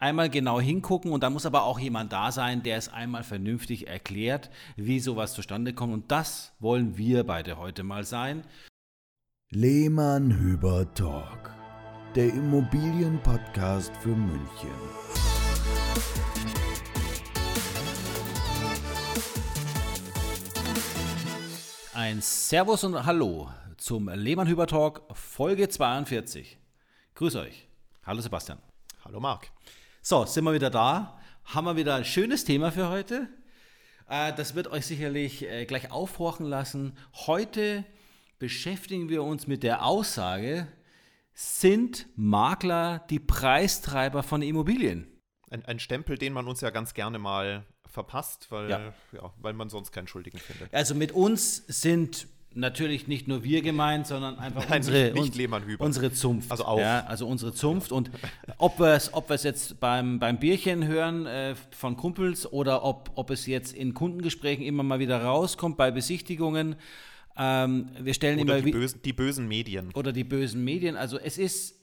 einmal genau hingucken und da muss aber auch jemand da sein, der es einmal vernünftig erklärt, wie sowas zustande kommt. Und das wollen wir beide heute mal sein. Lehmann Hüber Talk, der Immobilienpodcast für München. Ein Servus und Hallo zum Lehmann Hüber Talk Folge 42. Grüß euch. Hallo Sebastian. Hallo Marc. So, sind wir wieder da. Haben wir wieder ein schönes Thema für heute. Äh, das wird euch sicherlich äh, gleich aufhorchen lassen. Heute beschäftigen wir uns mit der Aussage, sind Makler die Preistreiber von Immobilien? Ein, ein Stempel, den man uns ja ganz gerne mal verpasst, weil, Ja. ja. weil man sonst keinen Schuldigen findet. Also mit uns sind natürlich nicht nur wir gemeint, sondern einfach Nein, unsere, nicht- nicht unsere Zunft. Also auch. Ja, also unsere Zunft. Und ob wir es ob wir's jetzt beim, beim Bierchen hören äh, von Kumpels oder ob, ob es jetzt in Kundengesprächen immer mal wieder rauskommt, bei Besichtigungen. Ähm, wir stellen Oder immer die bösen, die bösen Medien. oder die bösen Medien. Also es ist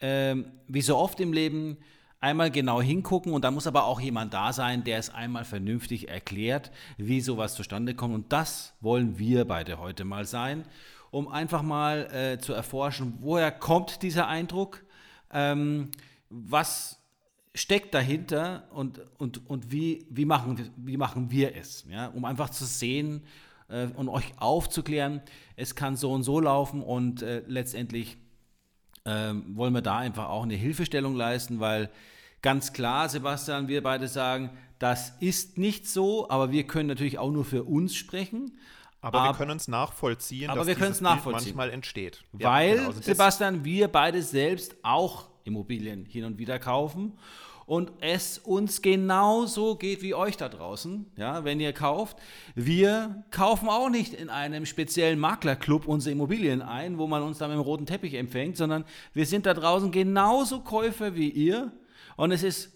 ähm, wie so oft im Leben einmal genau hingucken und da muss aber auch jemand da sein, der es einmal vernünftig erklärt, wie sowas zustande kommt. Und das wollen wir beide heute mal sein, um einfach mal äh, zu erforschen, woher kommt dieser Eindruck, ähm, was steckt dahinter und, und, und wie, wie, machen, wie machen wir es, ja? um einfach zu sehen äh, und euch aufzuklären, es kann so und so laufen und äh, letztendlich ähm, wollen wir da einfach auch eine Hilfestellung leisten, weil ganz klar, Sebastian, wir beide sagen, das ist nicht so, aber wir können natürlich auch nur für uns sprechen. Aber ab- wir können es nachvollziehen, aber dass wir können dieses es Bild manchmal entsteht. Weil, genau. Also das- Sebastian, wir beide selbst auch Immobilien hin und wieder kaufen und es uns genauso geht wie euch da draußen, ja, wenn ihr kauft. Wir kaufen auch nicht in einem speziellen Maklerclub unsere Immobilien ein, wo man uns dann mit dem roten Teppich empfängt, sondern wir sind da draußen genauso Käufer wie ihr und es ist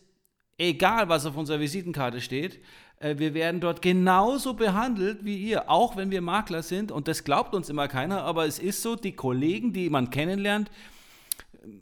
egal, was auf unserer Visitenkarte steht, äh, wir werden dort genauso behandelt wie ihr, auch wenn wir Makler sind. Und das glaubt uns immer keiner, aber es ist so, die Kollegen, die man kennenlernt,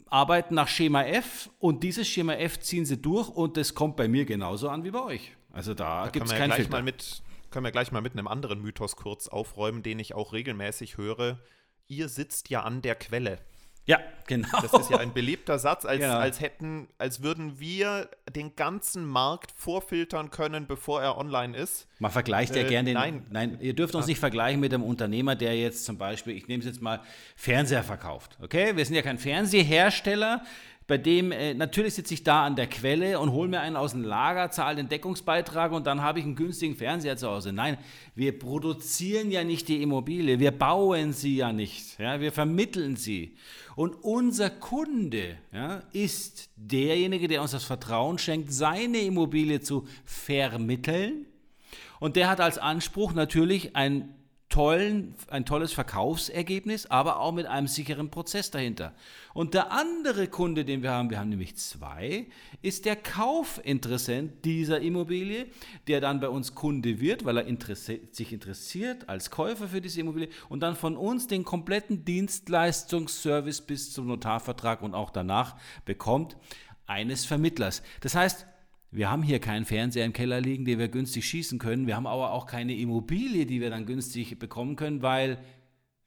arbeiten nach Schema F und dieses Schema F ziehen sie durch und das kommt bei mir genauso an wie bei euch. Also da, Da gibt es ja keinen Filter. mal mit, können wir gleich mal mit einem anderen Mythos kurz aufräumen, den ich auch regelmäßig höre. Ihr sitzt ja an der Quelle. Ja, genau. Das ist ja ein beliebter Satz, als, Genau. als hätten, als würden wir den ganzen Markt vorfiltern können, bevor er online ist. Man vergleicht ja Äh, gerne den. nein. nein, ihr dürft uns nicht vergleichen mit einem Unternehmer, der jetzt zum Beispiel, ich nehme es jetzt mal, Fernseher verkauft. Okay? Wir sind ja kein Fernsehersteller, bei dem äh, natürlich sitze ich da an der Quelle und hole mir einen aus dem Lager, zahle den Deckungsbeitrag und dann habe ich einen günstigen Fernseher zu Hause. Nein, wir produzieren ja nicht die Immobilie, wir bauen sie ja nicht, ja? wir vermitteln sie. Und unser Kunde ja, ist derjenige, der uns das Vertrauen schenkt, seine Immobilie zu vermitteln. Und der hat als Anspruch natürlich ein, tollen, ein tolles Verkaufsergebnis, aber auch mit einem sicheren Prozess dahinter. Und der andere Kunde, den wir haben, wir haben nämlich zwei, ist der Kaufinteressent dieser Immobilie, der dann bei uns Kunde wird, weil er interesse sich interessiert als Käufer für diese Immobilie und dann von uns den kompletten Dienstleistungsservice bis zum Notarvertrag und auch danach bekommt eines Vermittlers. Das heißt, wir haben hier keinen Fernseher im Keller liegen, den wir günstig schießen können. Wir haben aber auch keine Immobilie, die wir dann günstig bekommen können, weil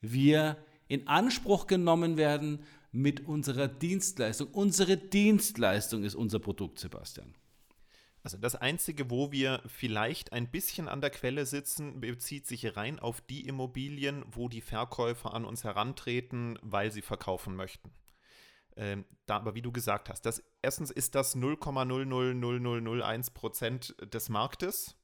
wir in Anspruch genommen werden mit unserer Dienstleistung. Unsere Dienstleistung ist unser Produkt, Sebastian. Also das Einzige, wo wir vielleicht ein bisschen an der Quelle sitzen, bezieht sich rein auf die Immobilien, wo die Verkäufer an uns herantreten, weil sie verkaufen möchten. Ähm, da, aber wie du gesagt hast, das, erstens ist das 0,000001 Prozent des Marktes,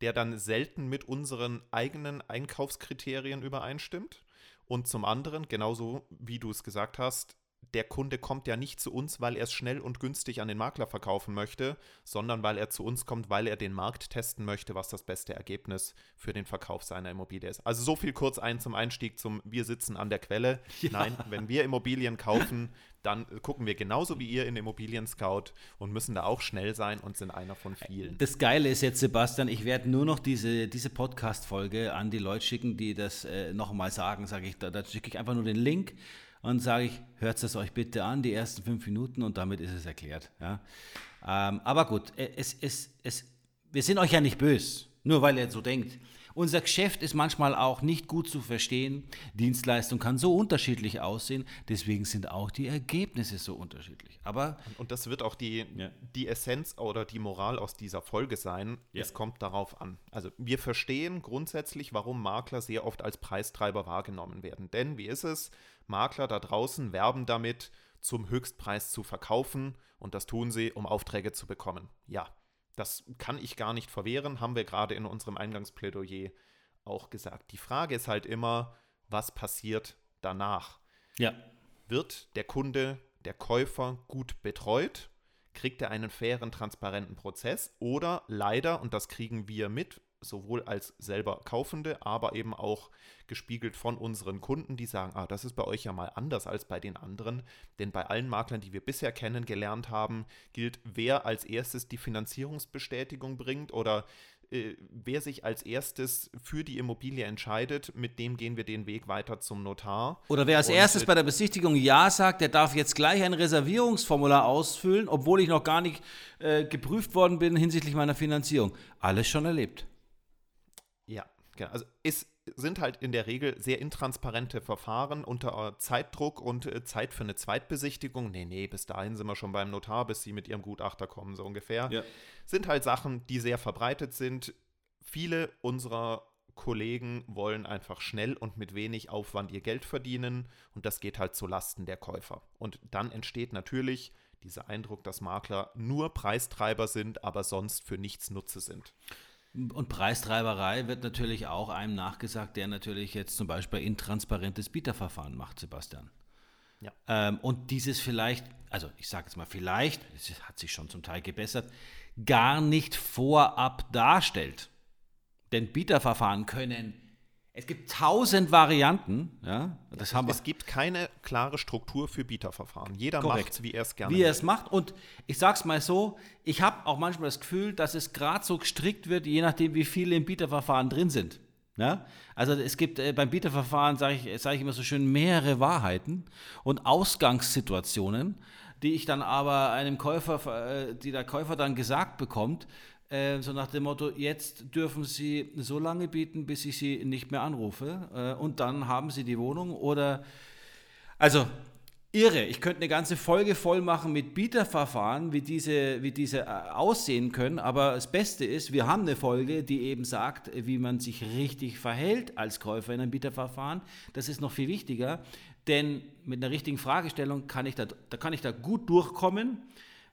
der dann selten mit unseren eigenen Einkaufskriterien übereinstimmt. Und zum anderen, genauso wie du es gesagt hast, der Kunde kommt ja nicht zu uns, weil er es schnell und günstig an den Makler verkaufen möchte, sondern weil er zu uns kommt, weil er den Markt testen möchte, was das beste Ergebnis für den Verkauf seiner Immobilie ist. Also so viel kurz ein zum Einstieg zum Wir sitzen an der Quelle. Nein, wenn wir Immobilien kaufen, dann gucken wir genauso wie ihr in Immobilien Scout und müssen da auch schnell sein und sind einer von vielen. Das Geile ist jetzt, Sebastian, ich werde nur noch diese, diese Podcast-Folge an die Leute schicken, die das äh, nochmal sagen, sage ich, da, da schicke ich einfach nur den Link und sage ich, hört es euch bitte an, die ersten fünf Minuten und damit ist es erklärt. Ja. Ähm, aber gut, es, es, es, wir sind euch ja nicht böse, nur weil ihr so denkt. Unser Geschäft ist manchmal auch nicht gut zu verstehen. Dienstleistung kann so unterschiedlich aussehen. Deswegen sind auch die Ergebnisse so unterschiedlich. Aber und das wird auch die, ja. die Essenz oder die Moral aus dieser Folge sein. Ja. Es kommt darauf an. Also wir verstehen grundsätzlich, warum Makler sehr oft als Preistreiber wahrgenommen werden. Denn wie ist es? Makler da draußen werben damit, zum Höchstpreis zu verkaufen. Und das tun sie, um Aufträge zu bekommen. Ja, das kann ich gar nicht verwehren, haben wir gerade in unserem Eingangsplädoyer auch gesagt. Die Frage ist halt immer, was passiert danach? Ja. Wird der Kunde, der Käufer gut betreut? Kriegt er einen fairen, transparenten Prozess? Oder leider, und das kriegen wir mit, sowohl als selber Kaufende, aber eben auch gespiegelt von unseren Kunden, die sagen, ah, das ist bei euch ja mal anders als bei den anderen. Denn bei allen Maklern, die wir bisher kennengelernt haben, gilt, wer als erstes die Finanzierungsbestätigung bringt oder äh, wer sich als erstes für die Immobilie entscheidet, mit dem gehen wir den Weg weiter zum Notar. Oder wer als Und, erstes äh, bei der Besichtigung Ja sagt, der darf jetzt gleich ein Reservierungsformular ausfüllen, obwohl ich noch gar nicht äh, geprüft worden bin hinsichtlich meiner Finanzierung. Alles schon erlebt. Ja, genau. Also es sind halt in der Regel sehr intransparente Verfahren unter Zeitdruck und äh, Zeit für eine Zweitbesichtigung. Nee, nee, bis dahin sind wir schon beim Notar, bis sie mit ihrem Gutachter kommen, so ungefähr. Ja. Sind halt Sachen, die sehr verbreitet sind. Viele unserer Kollegen wollen einfach schnell und mit wenig Aufwand ihr Geld verdienen und das geht halt zu Lasten der Käufer. Und dann entsteht natürlich dieser Eindruck, dass Makler nur Preistreiber sind, aber sonst für nichts Nutze sind. Und Preistreiberei wird natürlich auch einem nachgesagt, der natürlich jetzt zum Beispiel intransparentes Bieterverfahren macht, Sebastian. Ja. Ähm, und dieses vielleicht, also ich sage jetzt mal vielleicht, es hat sich schon zum Teil gebessert, gar nicht vorab darstellt. Denn Bieterverfahren können es gibt tausend Varianten. Ja, das haben es gibt keine klare Struktur für Bieterverfahren. Jeder macht es, wie er es gerne Wie er es macht. Und ich sage es mal so, ich habe auch manchmal das Gefühl, dass es gerade so gestrickt wird, je nachdem, wie viele im Bieterverfahren drin sind. Ja? Also es gibt äh, beim Bieterverfahren, sage ich, sag ich immer so schön, mehrere Wahrheiten und Ausgangssituationen, die ich dann aber einem Käufer, äh, die der Käufer dann gesagt bekommt, äh, so nach dem Motto, jetzt dürfen Sie so lange bieten, bis ich Sie nicht mehr anrufe äh, und dann haben Sie die Wohnung oder, also irre, ich könnte eine ganze Folge voll machen mit Bieterverfahren, wie diese, wie diese äh, aussehen können, aber das Beste ist, wir haben eine Folge, die eben sagt, wie man sich richtig verhält als Käufer in einem Bieterverfahren. Das ist noch viel wichtiger, denn mit einer richtigen Fragestellung kann ich da, da kann ich da gut durchkommen.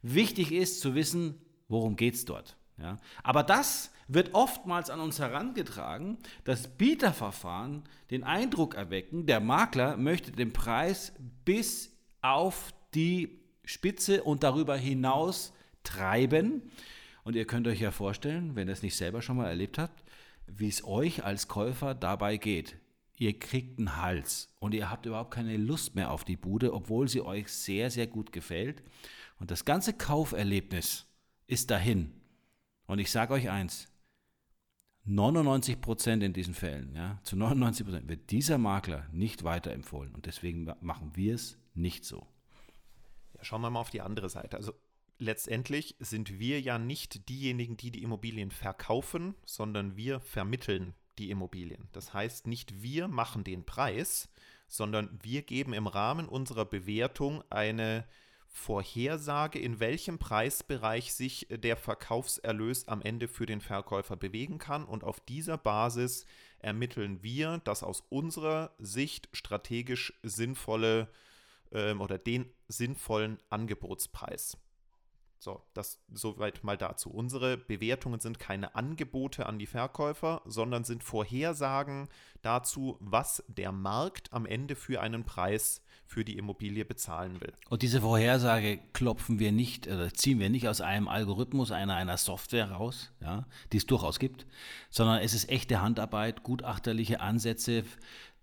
Wichtig ist zu wissen, worum geht es dort. Ja? Aber das wird oftmals an uns herangetragen, dass Bieterverfahren den Eindruck erwecken, der Makler möchte den Preis bis auf die Spitze und darüber hinaus treiben. Und ihr könnt euch ja vorstellen, wenn ihr es nicht selber schon mal erlebt habt, wie es euch als Käufer dabei geht. Ihr kriegt einen Hals und ihr habt überhaupt keine Lust mehr auf die Bude, obwohl sie euch sehr, sehr gut gefällt. Und das ganze Kauferlebnis ist dahin. Und ich sage euch eins, 99 Prozent in diesen Fällen, ja, zu 99 Prozent wird dieser Makler nicht weiterempfohlen. Und deswegen machen wir es nicht so. Ja, schauen wir mal auf die andere Seite. Also letztendlich sind wir ja nicht diejenigen, die die Immobilien verkaufen, sondern wir vermitteln die Immobilien. Das heißt, nicht wir machen den Preis, sondern wir geben im Rahmen unserer Bewertung eine Vorhersage, in welchem Preisbereich sich der Verkaufserlös am Ende für den Verkäufer bewegen kann. Und auf dieser Basis ermitteln wir das aus unserer Sicht strategisch sinnvolle ähm, oder den sinnvollen Angebotspreis. So, das soweit mal dazu. Unsere Bewertungen sind keine Angebote an die Verkäufer, sondern sind Vorhersagen dazu, was der Markt am Ende für einen Preis für die Immobilie bezahlen will. Und diese Vorhersage klopfen wir nicht oder ziehen wir nicht aus einem Algorithmus einer, einer Software raus, ja, die es durchaus gibt, sondern es ist echte Handarbeit, gutachterliche Ansätze,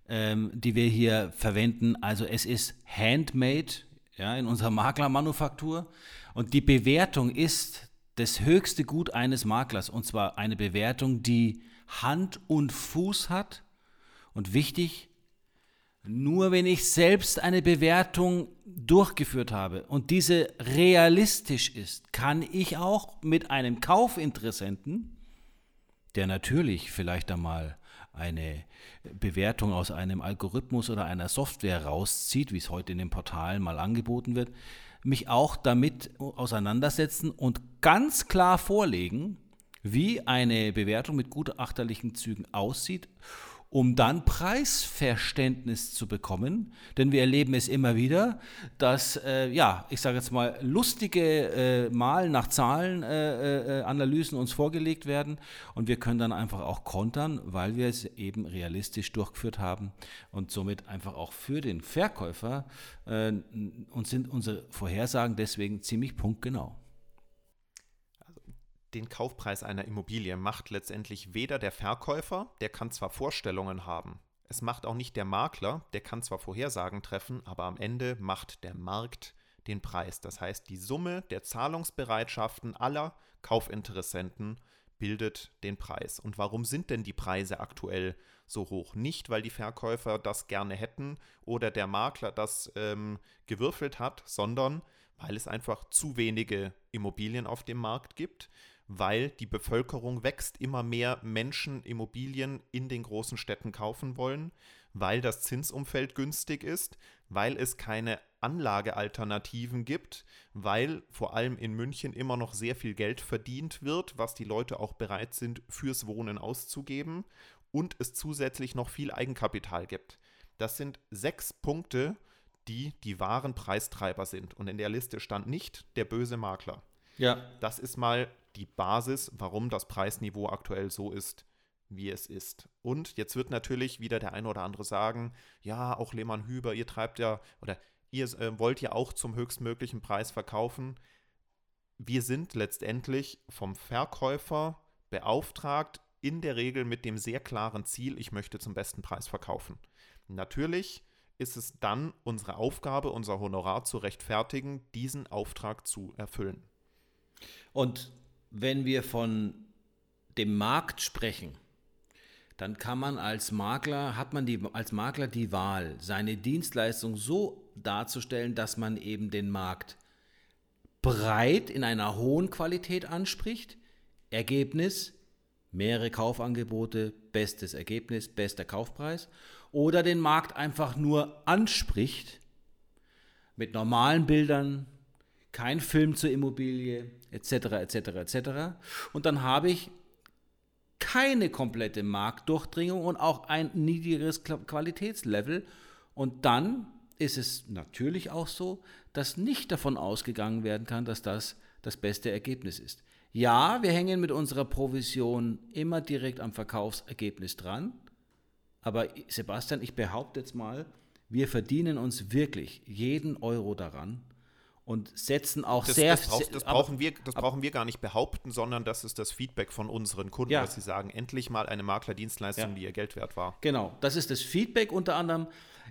ähm, die wir hier verwenden. Also es ist handmade ja, in unserer Maklermanufaktur und die Bewertung ist das höchste Gut eines Maklers und zwar eine Bewertung, die Hand und Fuß hat und wichtig, Nur wenn ich selbst eine Bewertung durchgeführt habe und diese realistisch ist, kann ich auch mit einem Kaufinteressenten, der natürlich vielleicht einmal eine Bewertung aus einem Algorithmus oder einer Software rauszieht, wie es heute in den Portalen mal angeboten wird, mich auch damit auseinandersetzen und ganz klar vorlegen, wie eine Bewertung mit gutachterlichen Zügen aussieht um dann Preisverständnis zu bekommen. Denn wir erleben es immer wieder, dass, äh, ja, ich sage jetzt mal, lustige äh, Mal nach Zahlen äh, äh, Analysen uns vorgelegt werden und wir können dann einfach auch kontern, weil wir es eben realistisch durchgeführt haben und somit einfach auch für den Verkäufer äh, und sind unsere Vorhersagen deswegen ziemlich punktgenau den Kaufpreis einer Immobilie macht letztendlich weder der Verkäufer, der kann zwar Vorstellungen haben, es macht auch nicht der Makler, der kann zwar Vorhersagen treffen, aber am Ende macht der Markt den Preis. Das heißt, die Summe der Zahlungsbereitschaften aller Kaufinteressenten bildet den Preis. Und warum sind denn die Preise aktuell so hoch? Nicht, weil die Verkäufer das gerne hätten oder der Makler das ähm, gewürfelt hat, sondern weil es einfach zu wenige Immobilien auf dem Markt gibt weil die Bevölkerung wächst, immer mehr Menschen Immobilien in den großen Städten kaufen wollen, weil das Zinsumfeld günstig ist, weil es keine Anlagealternativen gibt, weil vor allem in München immer noch sehr viel Geld verdient wird, was die Leute auch bereit sind fürs Wohnen auszugeben und es zusätzlich noch viel Eigenkapital gibt. Das sind sechs Punkte, die die wahren Preistreiber sind. Und in der Liste stand nicht der böse Makler. Ja. Das ist mal die Basis, warum das Preisniveau aktuell so ist, wie es ist. Und jetzt wird natürlich wieder der eine oder andere sagen, ja, auch Lehmann Hüber, ihr treibt ja oder ihr äh, wollt ja auch zum höchstmöglichen Preis verkaufen. Wir sind letztendlich vom Verkäufer beauftragt, in der Regel mit dem sehr klaren Ziel, ich möchte zum besten Preis verkaufen. Natürlich ist es dann unsere Aufgabe, unser Honorar zu rechtfertigen, diesen Auftrag zu erfüllen. Und wenn wir von dem Markt sprechen, dann kann man als Makler, hat man die, als Makler die Wahl, seine Dienstleistung so darzustellen, dass man eben den Markt breit in einer hohen Qualität anspricht. Ergebnis, mehrere Kaufangebote, bestes Ergebnis, bester Kaufpreis. Oder den Markt einfach nur anspricht mit normalen Bildern, kein Film zur Immobilie, etc., etc., etc. Und dann habe ich keine komplette Marktdurchdringung und auch ein niedrigeres Qualitätslevel. Und dann ist es natürlich auch so, dass nicht davon ausgegangen werden kann, dass das das beste Ergebnis ist. Ja, wir hängen mit unserer Provision immer direkt am Verkaufsergebnis dran. Aber Sebastian, ich behaupte jetzt mal, wir verdienen uns wirklich jeden Euro daran, und setzen auch das, sehr das, brauch, das brauchen wir das brauchen wir gar nicht behaupten, sondern das ist das Feedback von unseren Kunden, ja. dass sie sagen, endlich mal eine Maklerdienstleistung, ja. die ihr Geld wert war. Genau, das ist das Feedback unter anderem.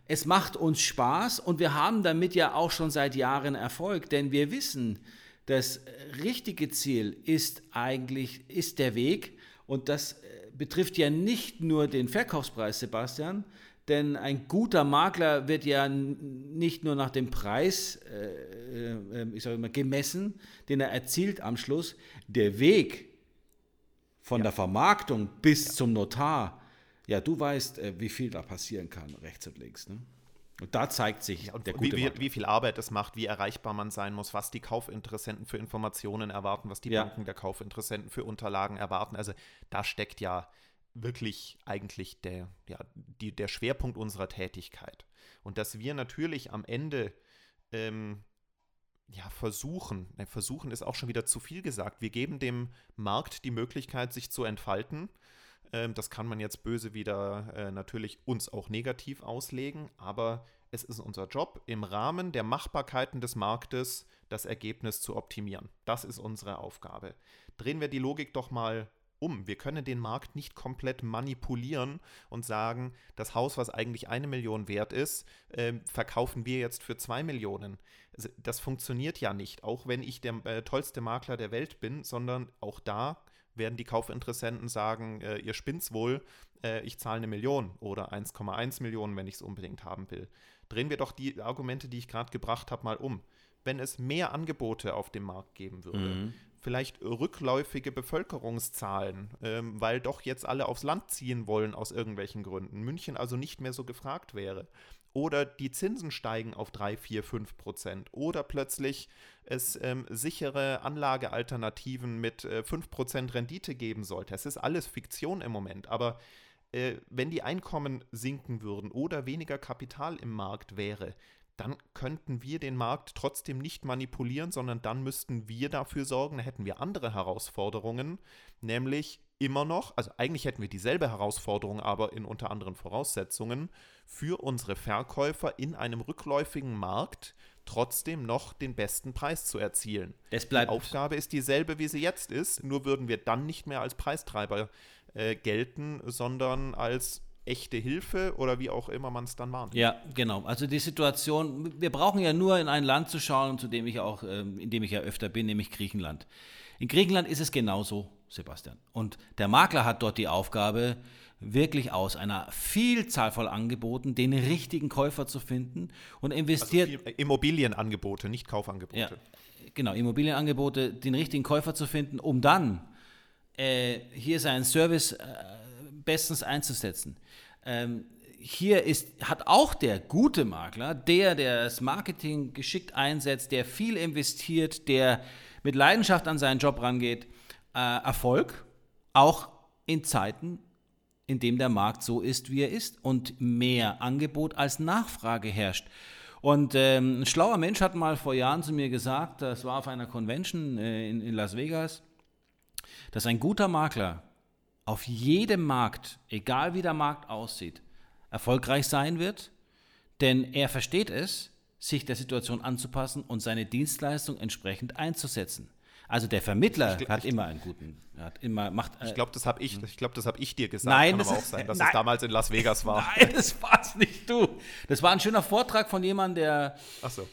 Es macht uns Spaß und wir haben damit ja auch schon seit Jahren Erfolg, denn wir wissen, das richtige Ziel ist eigentlich ist der Weg und das äh, betrifft ja nicht nur den Verkaufspreis, Sebastian, denn ein guter Makler wird ja nicht nur nach dem Preis äh, äh, ich sage mal, gemessen, den er erzielt am Schluss. Der Weg von ja. der Vermarktung bis ja. zum Notar, ja, du weißt, äh, wie viel da passieren kann, rechts und links. Ne? Und da zeigt sich ja, der gute wie, wie, wie, viel Arbeit es macht, wie erreichbar man sein muss, was die Kaufinteressenten für Informationen erwarten, was die Banken der Kaufinteressenten für Unterlagen erwarten. Also da steckt ja wirklich eigentlich der, ja, die, der Schwerpunkt unserer Tätigkeit. Und dass wir natürlich am Ende ähm, ja, versuchen, versuchen ist auch schon wieder zu viel gesagt, wir geben dem Markt die Möglichkeit, sich zu entfalten. Ähm, das kann man jetzt böse wieder äh, natürlich uns auch negativ auslegen, aber es ist unser Job, im Rahmen der Machbarkeiten des Marktes das Ergebnis zu optimieren. Das ist unsere Aufgabe. Drehen wir die Logik doch mal um. Wir können den Markt nicht komplett manipulieren und sagen, das Haus, was eigentlich eine Million wert ist, äh, verkaufen wir jetzt für zwei Millionen. Also, das funktioniert ja nicht, auch wenn ich der äh, tollste Makler der Welt bin, sondern auch da werden die Kaufinteressenten sagen, äh, ihr spinnt's wohl, äh, ich zahle eine Million oder 1,1 Millionen, wenn ich es unbedingt haben will. Drehen wir doch die Argumente, die ich gerade gebracht habe, mal um. Wenn es mehr Angebote auf dem Markt geben würde, mhm. Vielleicht rückläufige Bevölkerungszahlen, ähm, weil doch jetzt alle aufs Land ziehen wollen aus irgendwelchen Gründen, München also nicht mehr so gefragt wäre, oder die Zinsen steigen auf 3, 4, 5 Prozent oder plötzlich es ähm, sichere Anlagealternativen mit äh, 5 Prozent Rendite geben sollte. Es ist alles Fiktion im Moment, aber äh, wenn die Einkommen sinken würden oder weniger Kapital im Markt wäre, dann könnten wir den Markt trotzdem nicht manipulieren, sondern dann müssten wir dafür sorgen, da hätten wir andere Herausforderungen, nämlich immer noch, also eigentlich hätten wir dieselbe Herausforderung, aber in unter anderen Voraussetzungen, für unsere Verkäufer in einem rückläufigen Markt trotzdem noch den besten Preis zu erzielen. Die Aufgabe ist dieselbe, wie sie jetzt ist, nur würden wir dann nicht mehr als Preistreiber äh, gelten, sondern als echte Hilfe oder wie auch immer man es dann macht. Ja, genau. Also die Situation, wir brauchen ja nur in ein Land zu schauen, zu dem ich auch, ähm, in dem ich ja öfter bin, nämlich Griechenland. In Griechenland ist es genauso, Sebastian. Und der Makler hat dort die Aufgabe, wirklich aus einer Vielzahl von Angeboten den richtigen Käufer zu finden und investiert. Also Immobilienangebote, nicht Kaufangebote. Ja, genau, Immobilienangebote, den richtigen Käufer zu finden, um dann äh, hier seinen Service äh, bestens einzusetzen. Ähm, hier ist, hat auch der gute Makler, der, der das Marketing geschickt einsetzt, der viel investiert, der mit Leidenschaft an seinen Job rangeht, äh, Erfolg, auch in Zeiten, in denen der Markt so ist, wie er ist und mehr Angebot als Nachfrage herrscht. Und ähm, ein schlauer Mensch hat mal vor Jahren zu mir gesagt, das war auf einer Convention äh, in, in Las Vegas, dass ein guter Makler auf jedem Markt, egal wie der Markt aussieht, erfolgreich sein wird, denn er versteht es, sich der Situation anzupassen und seine Dienstleistung entsprechend einzusetzen. Also der Vermittler ich, hat immer einen guten, hat immer macht. Äh, ich glaube, das habe ich, ich glaube, das habe ich dir gesagt. Nein, Kann das aber auch sein, dass nein, es damals in Las Vegas war. Nein, das war es nicht du. Das war ein schöner Vortrag von jemandem, der Ach so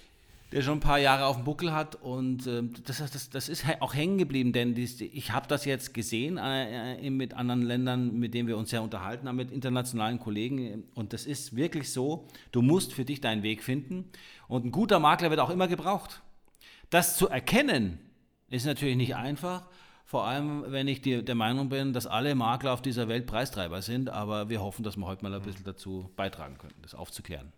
der schon ein paar Jahre auf dem Buckel hat. Und äh, das, das, das ist auch hängen geblieben, denn dies, ich habe das jetzt gesehen äh, mit anderen Ländern, mit denen wir uns ja unterhalten haben, mit internationalen Kollegen. Und das ist wirklich so, du musst für dich deinen Weg finden. Und ein guter Makler wird auch immer gebraucht. Das zu erkennen, ist natürlich nicht einfach. Vor allem, wenn ich die, der Meinung bin, dass alle Makler auf dieser Welt Preistreiber sind. Aber wir hoffen, dass wir heute mal ein bisschen dazu beitragen können, das aufzuklären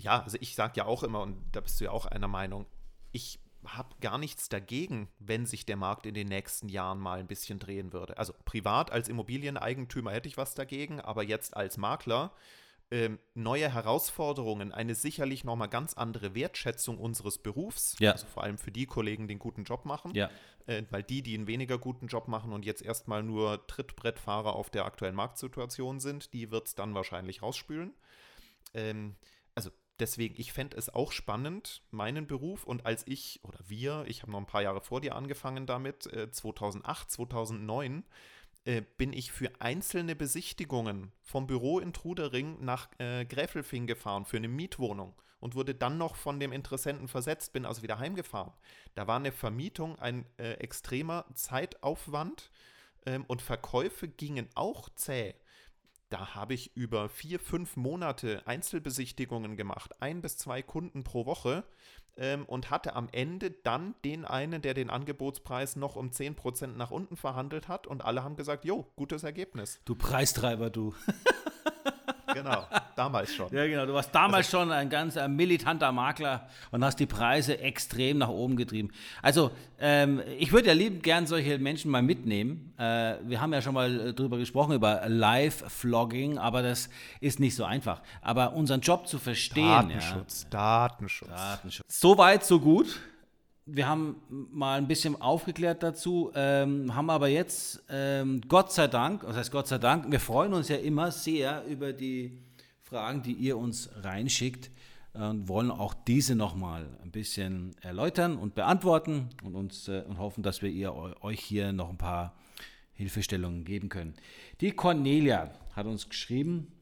ja, also ich sage ja auch immer, und da bist du ja auch einer Meinung, ich habe gar nichts dagegen, wenn sich der Markt in den nächsten Jahren mal ein bisschen drehen würde. Also privat als Immobilieneigentümer hätte ich was dagegen, aber jetzt als Makler ähm, neue Herausforderungen, eine sicherlich nochmal ganz andere Wertschätzung unseres Berufs, ja. also vor allem für die Kollegen, die einen guten Job machen, ja. äh, weil die, die einen weniger guten Job machen und jetzt erstmal nur Trittbrettfahrer auf der aktuellen Marktsituation sind, die wird es dann wahrscheinlich rausspülen. Ähm, deswegen, ich fände es auch spannend, meinen Beruf. Und als ich, oder wir, ich habe noch ein paar Jahre vor dir angefangen damit, äh, 2008, 2009, äh, bin ich für einzelne Besichtigungen vom Büro in Trudering nach äh, Gräfelfing gefahren für eine Mietwohnung und wurde dann noch von dem Interessenten versetzt, bin also wieder heimgefahren. Da war eine Vermietung ein äh, extremer Zeitaufwand ähm, und Verkäufe gingen auch zäh. Da habe ich über vier, fünf Monate Einzelbesichtigungen gemacht, ein bis zwei Kunden pro Woche ähm, und hatte am Ende dann den einen, der den Angebotspreis noch um 10% nach unten verhandelt hat und alle haben gesagt, jo, gutes Ergebnis. Du Preistreiber, du. Genau, damals schon. Ja, genau. Du warst damals also, schon ein ganz ein militanter Makler und hast die Preise extrem nach oben getrieben. Also, ähm, ich würde ja liebend gern solche Menschen mal mitnehmen. Äh, wir haben ja schon mal drüber gesprochen, über Live-Vlogging, aber das ist nicht so einfach. Aber unseren Job zu verstehen. Datenschutz, ja, Datenschutz. Datenschutz. So weit, so gut wir haben mal ein bisschen aufgeklärt dazu, ähm, haben aber jetzt, ähm, Gott sei Dank, was heißt Gott sei Dank, wir freuen uns ja immer sehr über die Fragen, die ihr uns reinschickt und wollen auch diese nochmal ein bisschen erläutern und beantworten und, uns, äh, und hoffen, dass wir ihr, euch hier noch ein paar Hilfestellungen geben können. Die Cornelia hat uns geschrieben,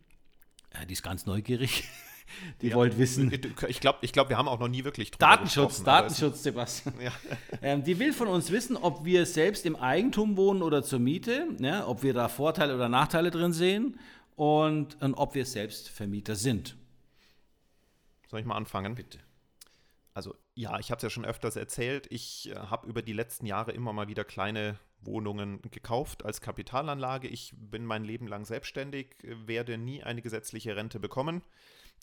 äh, die ist ganz neugierig. die ja, wollt wissen. Ich glaube, ich glaub, wir haben auch noch nie wirklich Datenschutz, Datenschutz, Sebastian. Ja. Ähm, die will von uns wissen, ob wir selbst im Eigentum wohnen oder zur Miete, ne, ob wir da Vorteile oder Nachteile drin sehen und, und ob wir selbst Vermieter sind. Soll ich mal anfangen? Bitte. Also ja, ich habe es ja schon öfters erzählt. Ich äh, habe über die letzten Jahre immer mal wieder kleine Wohnungen gekauft als Kapitalanlage. Ich bin mein Leben lang selbstständig, werde nie eine gesetzliche Rente bekommen.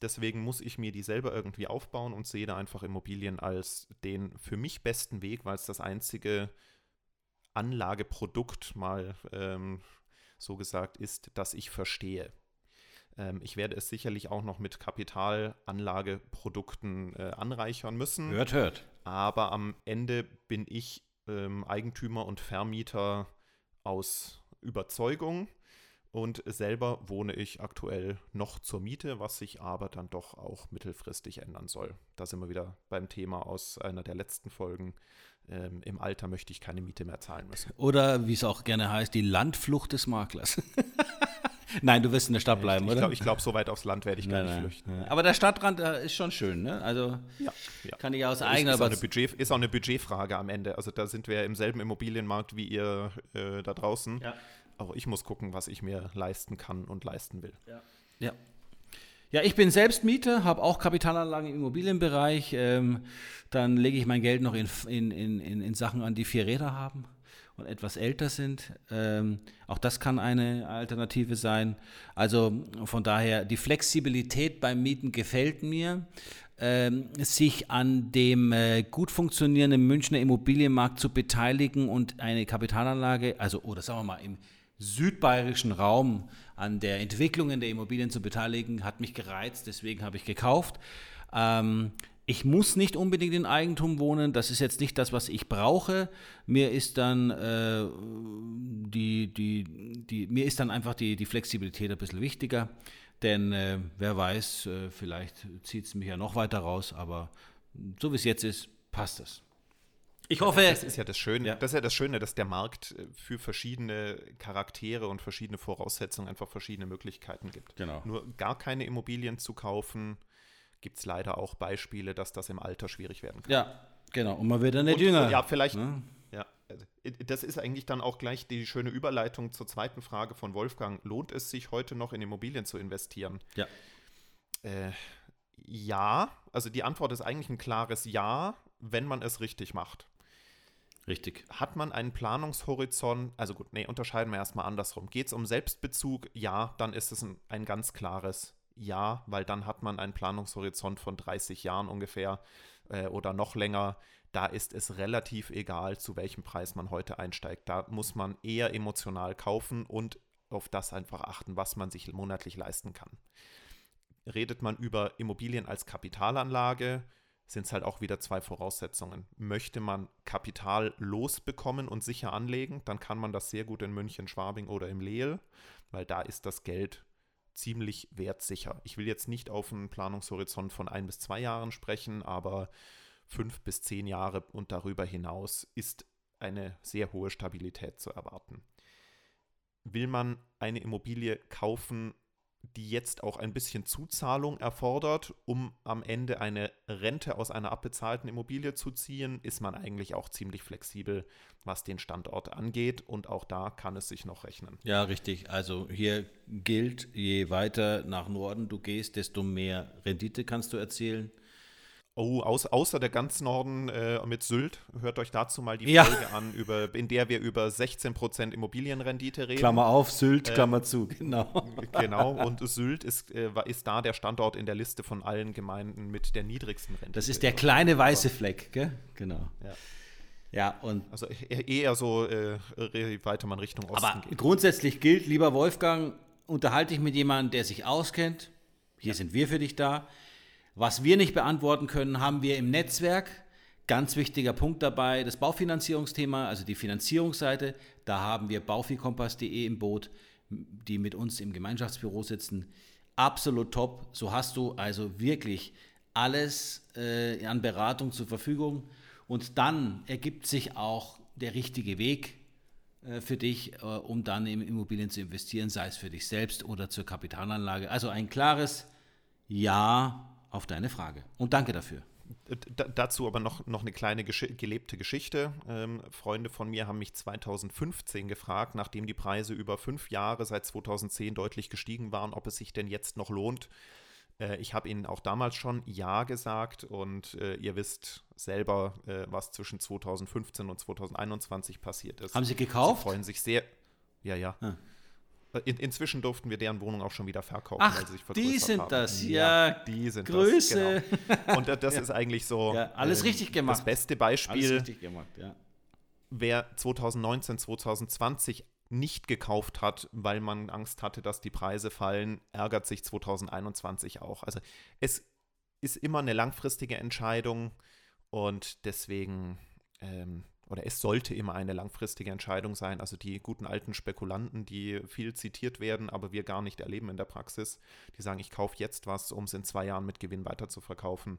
Deswegen muss ich mir die selber irgendwie aufbauen und sehe da einfach Immobilien als den für mich besten Weg, weil es das einzige Anlageprodukt mal ähm, so gesagt ist, das ich verstehe. Ähm, ich werde es sicherlich auch noch mit Kapitalanlageprodukten äh, anreichern müssen. Hört, hört. Aber am Ende bin ich ähm, Eigentümer und Vermieter aus Überzeugung. Und selber wohne ich aktuell noch zur Miete, was sich aber dann doch auch mittelfristig ändern soll. Da sind wir wieder beim Thema aus einer der letzten Folgen. Ähm, Im Alter möchte ich keine Miete mehr zahlen müssen. Oder wie es auch gerne heißt, die Landflucht des Maklers. Nein, du wirst in der Stadt bleiben, ich, oder? Glaub, ich glaube, so weit aufs Land werde ich gar nein, nicht flüchten. Aber der Stadtrand äh, ist schon schön, ne? Also ja, ja. kann ich aus eigener ist, ist, auch Budget, ist auch eine Budgetfrage am Ende. Also da sind wir im selben Immobilienmarkt wie ihr äh, da draußen. Ja. Auch ich muss gucken, was ich mir leisten kann und leisten will. Ja. ja. Ja, ich bin selbst Mieter, habe auch Kapitalanlagen im Immobilienbereich. Ähm, dann lege ich mein Geld noch in, in, in, in Sachen an, die vier Räder haben und etwas älter sind. Ähm, auch das kann eine Alternative sein. Also von daher, die Flexibilität beim Mieten gefällt mir. Ähm, sich an dem äh, gut funktionierenden Münchner Immobilienmarkt zu beteiligen und eine Kapitalanlage, also oder sagen wir mal im südbayerischen Raum an der Entwicklung der Immobilien zu beteiligen, hat mich gereizt, deswegen habe ich gekauft. Ähm, ich muss nicht unbedingt in Eigentum wohnen, das ist jetzt nicht das, was ich brauche. Mir ist dann äh, die, die, die, mir ist dann einfach die, die Flexibilität ein bisschen wichtiger. Denn äh, wer weiß, äh, vielleicht zieht es mich ja noch weiter raus, aber so wie es jetzt ist, passt es. Ich hoffe. Das ist ja das Schöne, ja. das ist ja das Schöne, dass der Markt äh, für verschiedene Charaktere und verschiedene Voraussetzungen einfach verschiedene Möglichkeiten gibt. Genau. Nur gar keine Immobilien zu kaufen, gibt es leider auch Beispiele, dass das im Alter schwierig werden kann. Ja, genau. Und man wird dann nicht und, jünger. Ja, vielleicht. Ne? Ja, also, das ist eigentlich dann auch gleich die schöne Überleitung zur zweiten Frage von Wolfgang. Lohnt es sich heute noch in Immobilien zu investieren? Ja. Äh, ja, also die Antwort ist eigentlich ein klares Ja, wenn man es richtig macht. Richtig. Hat man einen Planungshorizont, also gut, nee, unterscheiden wir erstmal andersrum. Geht es um Selbstbezug? Ja, dann ist es ein, ein ganz klares ja, weil dann hat man einen Planungshorizont von 30 Jahren ungefähr äh, oder noch länger. Da ist es relativ egal, zu welchem Preis man heute einsteigt. Da muss man eher emotional kaufen und auf das einfach achten, was man sich monatlich leisten kann. Redet man über Immobilien als Kapitalanlage, sind es halt auch wieder zwei Voraussetzungen. Möchte man Kapital losbekommen und sicher anlegen, dann kann man das sehr gut in München, Schwabing oder im Leel, weil da ist das Geld ziemlich wertsicher. Ich will jetzt nicht auf einen Planungshorizont von ein bis zwei Jahren sprechen, aber fünf bis zehn Jahre und darüber hinaus ist eine sehr hohe Stabilität zu erwarten. Will man eine Immobilie kaufen, die jetzt auch ein bisschen Zuzahlung erfordert, um am Ende eine Rente aus einer abbezahlten Immobilie zu ziehen, ist man eigentlich auch ziemlich flexibel, was den Standort angeht. Und auch da kann es sich noch rechnen. Ja, richtig. Also hier gilt, je weiter nach Norden du gehst, desto mehr Rendite kannst du erzielen. Oh, aus, außer der ganz Norden äh, mit Sylt, hört euch dazu mal die ja. Folge an, über, in der wir über 16% Immobilienrendite reden. Klammer auf, Sylt, äh, Klammer zu, genau. Genau, und Sylt ist, äh, ist da der Standort in der Liste von allen Gemeinden mit der niedrigsten Rendite. Das ist der kleine weiße Fleck, gell? Genau. Ja. Ja, und. Also eher so, äh, weiter man Richtung Osten aber geht. Grundsätzlich gilt, lieber Wolfgang, unterhalte ich mit jemandem, der sich auskennt. Hier ja. sind wir für dich da. Was wir nicht beantworten können, haben wir im Netzwerk. Ganz wichtiger Punkt dabei, das Baufinanzierungsthema, also die Finanzierungsseite. Da haben wir baufikompass.de im Boot, die mit uns im Gemeinschaftsbüro sitzen. Absolut top. So hast du also wirklich alles äh, an Beratung zur Verfügung. Und dann ergibt sich auch der richtige Weg äh, für dich, äh, um dann in Immobilien zu investieren, sei es für dich selbst oder zur Kapitalanlage. Also ein klares Ja auf deine Frage. Und danke dafür. D dazu aber noch, noch eine kleine Gesch gelebte Geschichte. Ähm, Freunde von mir haben mich 2015 gefragt, nachdem die Preise über fünf Jahre seit 2010 deutlich gestiegen waren, ob es sich denn jetzt noch lohnt. Äh, ich habe ihnen auch damals schon Ja gesagt und äh, ihr wisst selber, äh, was zwischen 2015 und 2021 passiert ist. Haben Sie gekauft? Sie freuen sich sehr. Ja, ja. Ah. In, inzwischen durften wir deren Wohnung auch schon wieder verkaufen, Ach, weil sie sich die sind haben. das, ja. ja die sind Grüße. das, genau. Und das ja. ist eigentlich so ja, alles ähm, richtig gemacht. Das beste Beispiel. Alles richtig gemacht, ja. Wer 2019, 2020 nicht gekauft hat, weil man Angst hatte, dass die Preise fallen, ärgert sich 2021 auch. Also es ist immer eine langfristige Entscheidung und deswegen ähm, oder es sollte immer eine langfristige Entscheidung sein. Also die guten alten Spekulanten, die viel zitiert werden, aber wir gar nicht erleben in der Praxis, die sagen, ich kaufe jetzt was, um es in zwei Jahren mit Gewinn weiter zu verkaufen.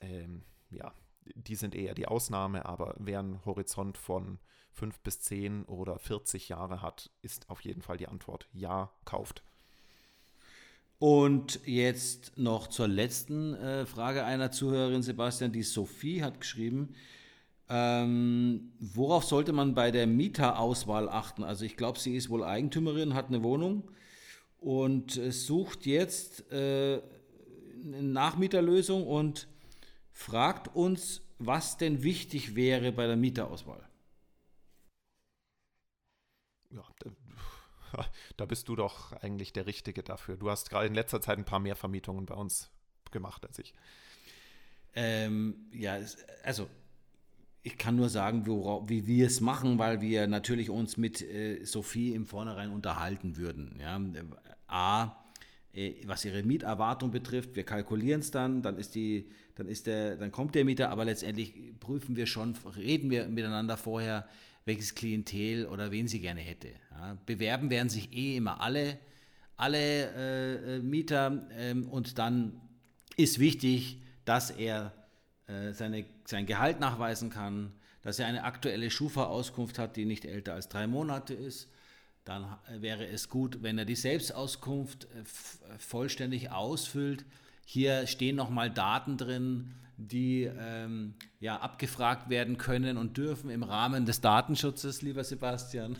Ähm, ja, die sind eher die Ausnahme, aber wer einen Horizont von fünf bis zehn oder 40 Jahre hat, ist auf jeden Fall die Antwort ja, kauft. Und jetzt noch zur letzten äh, Frage einer Zuhörerin, Sebastian. Die Sophie hat geschrieben, ähm, worauf sollte man bei der Mieterauswahl achten? Also ich glaube, sie ist wohl Eigentümerin, hat eine Wohnung und äh, sucht jetzt äh, eine Nachmieterlösung und fragt uns, was denn wichtig wäre bei der Mieterauswahl. Ja, da, da bist du doch eigentlich der Richtige dafür. Du hast gerade in letzter Zeit ein paar mehr Vermietungen bei uns gemacht als ich. Ähm, ja, also ich kann nur sagen, wie wir es machen, weil wir natürlich uns mit äh, Sophie im Vornherein unterhalten würden. Ja. A, äh, was ihre Mieterwartung betrifft, wir kalkulieren es dann, dann ist die, dann ist der, dann kommt der Mieter, aber letztendlich prüfen wir schon, reden wir miteinander vorher, welches Klientel oder wen sie gerne hätte. Ja. Bewerben werden sich eh immer alle, alle äh, äh Mieter ähm, und dann ist wichtig, dass er äh, seine, sein Gehalt nachweisen kann, dass er eine aktuelle Schufa-Auskunft hat, die nicht älter als drei Monate ist. Dann äh, wäre es gut, wenn er die Selbstauskunft äh, vollständig ausfüllt. Hier stehen nochmal Daten drin, die ähm, ja, abgefragt werden können und dürfen im Rahmen des Datenschutzes, lieber Sebastian.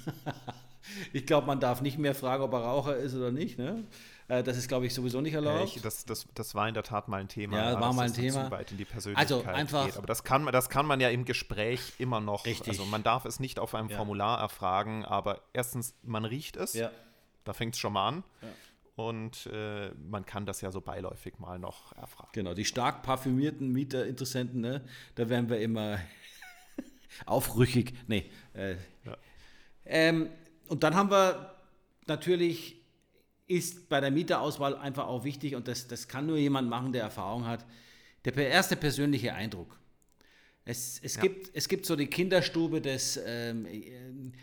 ich glaube, man darf nicht mehr fragen, ob er Raucher ist oder nicht. Ne? Äh, das ist, glaube ich, sowieso nicht erlaubt. Ich, das, das, das war in der Tat mal ein Thema. Ja, war mal ein Thema. Zu weit in die Persönlichkeit also einfach. Geht. Aber das kann, das kann man ja im Gespräch immer noch. Richtig. Also man darf es nicht auf einem ja. Formular erfragen, aber erstens, man riecht es. Ja. Da fängt es schon mal an. Ja. Und äh, man kann das ja so beiläufig mal noch erfragen. Genau, die stark parfümierten Mieterinteressenten, ne, da werden wir immer aufrüchig. Nee. Äh, ja. ähm, und dann haben wir natürlich ist bei der Mieterauswahl einfach auch wichtig und das, das kann nur jemand machen, der Erfahrung hat. Der erste persönliche Eindruck. Es, es, ja. gibt, es gibt so die Kinderstube des, ähm,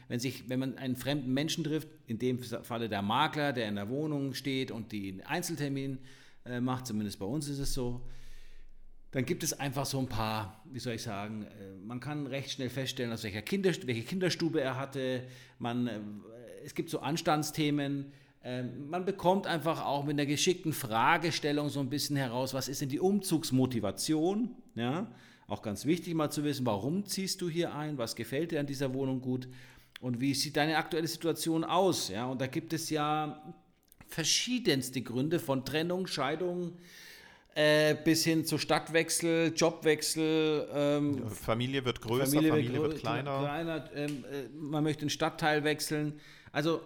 wenn, sich, wenn man einen fremden Menschen trifft, in dem Falle der Makler, der in der Wohnung steht und den Einzeltermin äh, macht, zumindest bei uns ist es so, dann gibt es einfach so ein paar, wie soll ich sagen, äh, man kann recht schnell feststellen, aus welcher Kinder, welche Kinderstube er hatte. Man, äh, es gibt so Anstandsthemen, man bekommt einfach auch mit einer geschickten Fragestellung so ein bisschen heraus, was ist denn die Umzugsmotivation? Ja, auch ganz wichtig mal zu wissen, warum ziehst du hier ein, was gefällt dir an dieser Wohnung gut und wie sieht deine aktuelle Situation aus? Ja, und da gibt es ja verschiedenste Gründe von Trennung, Scheidung, äh, bis hin zu Stadtwechsel, Jobwechsel. Ähm, Familie wird größer, Familie, Familie wird, kleiner. kleiner ähm, äh, man möchte den Stadtteil wechseln. Also,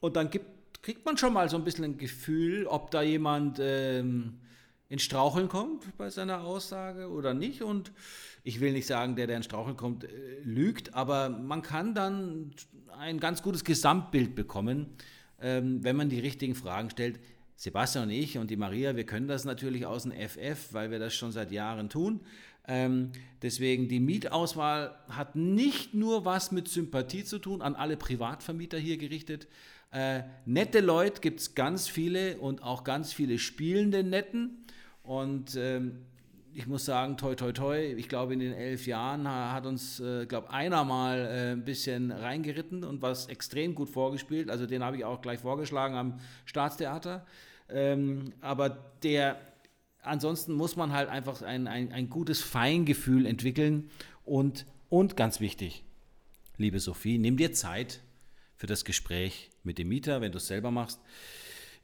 und dann gibt kriegt man schon mal so ein bisschen ein Gefühl, ob da jemand ähm, in Straucheln kommt bei seiner Aussage oder nicht. Und ich will nicht sagen, der, der in Straucheln kommt, äh, lügt, aber man kann dann ein ganz gutes Gesamtbild bekommen, ähm, wenn man die richtigen Fragen stellt. Sebastian und ich und die Maria, wir können das natürlich aus dem FF, weil wir das schon seit Jahren tun. Ähm, deswegen die Mietauswahl hat nicht nur was mit Sympathie zu tun, an alle Privatvermieter hier gerichtet, äh, nette Leute gibt es ganz viele und auch ganz viele spielende Netten. Und ähm, ich muss sagen, toi, toi, toi, ich glaube, in den elf Jahren hat uns, äh, glaube einer mal äh, ein bisschen reingeritten und was extrem gut vorgespielt. Also den habe ich auch gleich vorgeschlagen am Staatstheater. Ähm, aber der, ansonsten muss man halt einfach ein, ein, ein gutes Feingefühl entwickeln und, und ganz wichtig, liebe Sophie, nimm dir Zeit für das Gespräch mit dem Mieter, wenn du es selber machst.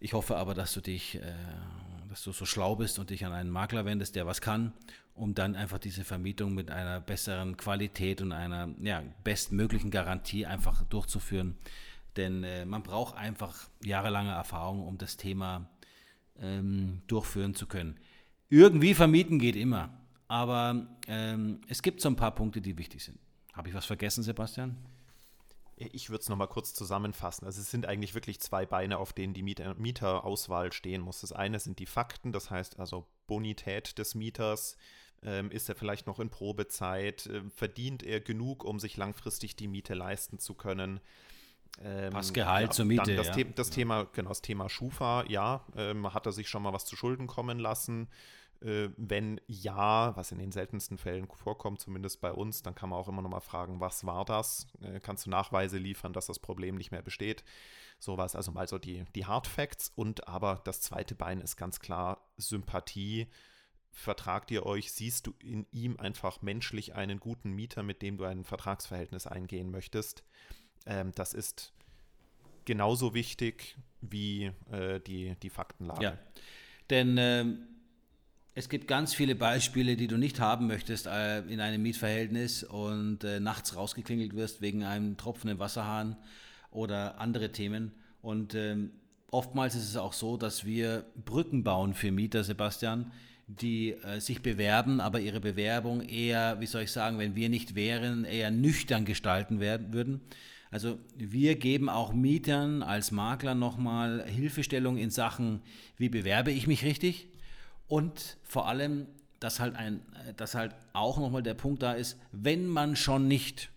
Ich hoffe aber, dass du dich, äh, dass du so schlau bist und dich an einen Makler wendest, der was kann, um dann einfach diese Vermietung mit einer besseren Qualität und einer ja, bestmöglichen Garantie einfach durchzuführen. Denn äh, man braucht einfach jahrelange Erfahrung, um das Thema ähm, durchführen zu können. Irgendwie vermieten geht immer, aber ähm, es gibt so ein paar Punkte, die wichtig sind. Habe ich was vergessen, Sebastian? Ich würde es nochmal kurz zusammenfassen. Also es sind eigentlich wirklich zwei Beine, auf denen die Mieter, Mieterauswahl stehen muss. Das eine sind die Fakten, das heißt also Bonität des Mieters. Ähm, ist er vielleicht noch in Probezeit? Ähm, verdient er genug, um sich langfristig die Miete leisten zu können? Ähm, Passt Gehalt ja, zur Miete. das, ja. The das Thema, genau, das Thema Schufa, ja, ähm, hat er sich schon mal was zu Schulden kommen lassen? Äh, wenn ja, was in den seltensten Fällen vorkommt, zumindest bei uns, dann kann man auch immer noch mal fragen, was war das? Äh, kannst du Nachweise liefern, dass das Problem nicht mehr besteht? Sowas, also mal so die, die Hard Facts. Und aber das zweite Bein ist ganz klar Sympathie. Vertragt ihr euch, siehst du in ihm einfach menschlich einen guten Mieter, mit dem du ein Vertragsverhältnis eingehen möchtest? Ähm, das ist genauso wichtig wie äh, die, die Faktenlage. Ja, denn ähm es gibt ganz viele Beispiele, die du nicht haben möchtest äh, in einem Mietverhältnis und äh, nachts rausgeklingelt wirst wegen einem tropfenden Wasserhahn oder andere Themen. Und ähm, oftmals ist es auch so, dass wir Brücken bauen für Mieter, Sebastian, die äh, sich bewerben, aber ihre Bewerbung eher, wie soll ich sagen, wenn wir nicht wären, eher nüchtern gestalten werden, würden. Also wir geben auch Mietern als Makler nochmal Hilfestellung in Sachen, wie bewerbe ich mich richtig? Und vor allem, dass halt, ein, dass halt auch nochmal der Punkt da ist, wenn man schon nicht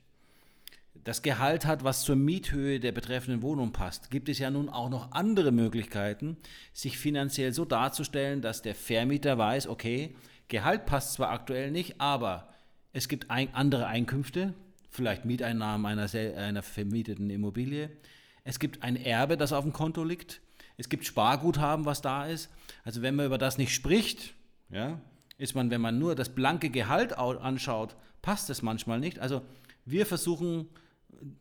das Gehalt hat, was zur Miethöhe der betreffenden Wohnung passt, gibt es ja nun auch noch andere Möglichkeiten, sich finanziell so darzustellen, dass der Vermieter weiß, okay, Gehalt passt zwar aktuell nicht, aber es gibt ein, andere Einkünfte, vielleicht Mieteinnahmen einer, einer vermieteten Immobilie. Es gibt ein Erbe, das auf dem Konto liegt. Es gibt Sparguthaben, was da ist. Also wenn man über das nicht spricht, ja, ist man, wenn man nur das blanke Gehalt anschaut, passt es manchmal nicht. Also wir versuchen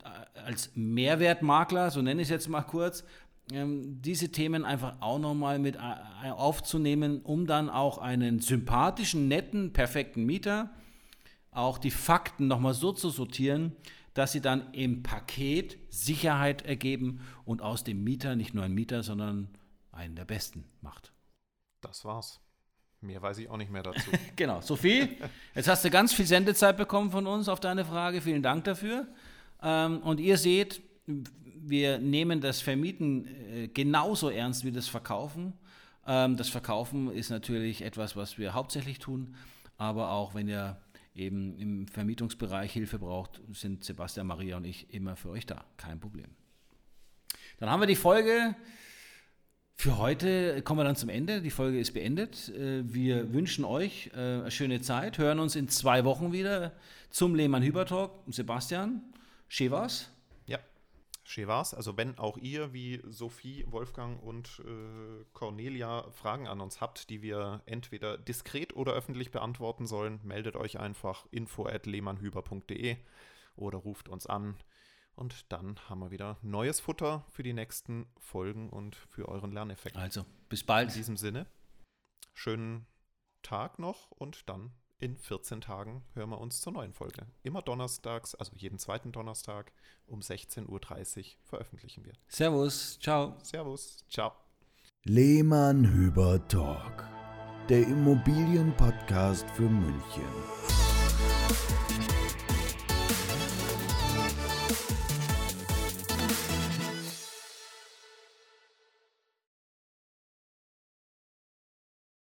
äh, als Mehrwertmakler, so nenne ich es jetzt mal kurz, ähm, diese Themen einfach auch nochmal mit äh, aufzunehmen, um dann auch einen sympathischen, netten, perfekten Mieter, auch die Fakten nochmal so zu sortieren, dass sie dann im Paket Sicherheit ergeben und aus dem Mieter nicht nur ein Mieter, sondern einen der besten macht. Das war's. Mehr weiß ich auch nicht mehr dazu. genau, Sophie, jetzt hast du ganz viel Sendezeit bekommen von uns auf deine Frage. Vielen Dank dafür. Ähm, und ihr seht, wir nehmen das Vermieten äh, genauso ernst wie das Verkaufen. Ähm, das Verkaufen ist natürlich etwas, was wir hauptsächlich tun, aber auch wenn ihr eben im Vermietungsbereich Hilfe braucht, sind Sebastian, Maria und ich immer für euch da. Kein Problem. Dann haben wir die Folge. Für heute kommen wir dann zum Ende. Die Folge ist beendet. Äh, wir wünschen euch äh, eine schöne Zeit, hören uns in zwei Wochen wieder zum Lehmann-Hüber-Talk. Sebastian, schön war's. Chevas. Also wenn auch ihr wie Sophie, Wolfgang und äh, Cornelia Fragen an uns habt, die wir entweder diskret oder öffentlich beantworten sollen, meldet euch einfach info at lehmannhüber.de oder ruft uns an. Und dann haben wir wieder neues Futter für die nächsten Folgen und für euren Lerneffekt. Also, bis bald. In diesem Sinne, schönen Tag noch und dann in 14 Tagen hören wir uns zur neuen Folge. Immer donnerstags, also jeden zweiten Donnerstag um 16.30 Uhr veröffentlichen wir. Servus, ciao. Servus, ciao. Lehmann Hüber Talk, der Immobilienpodcast für München.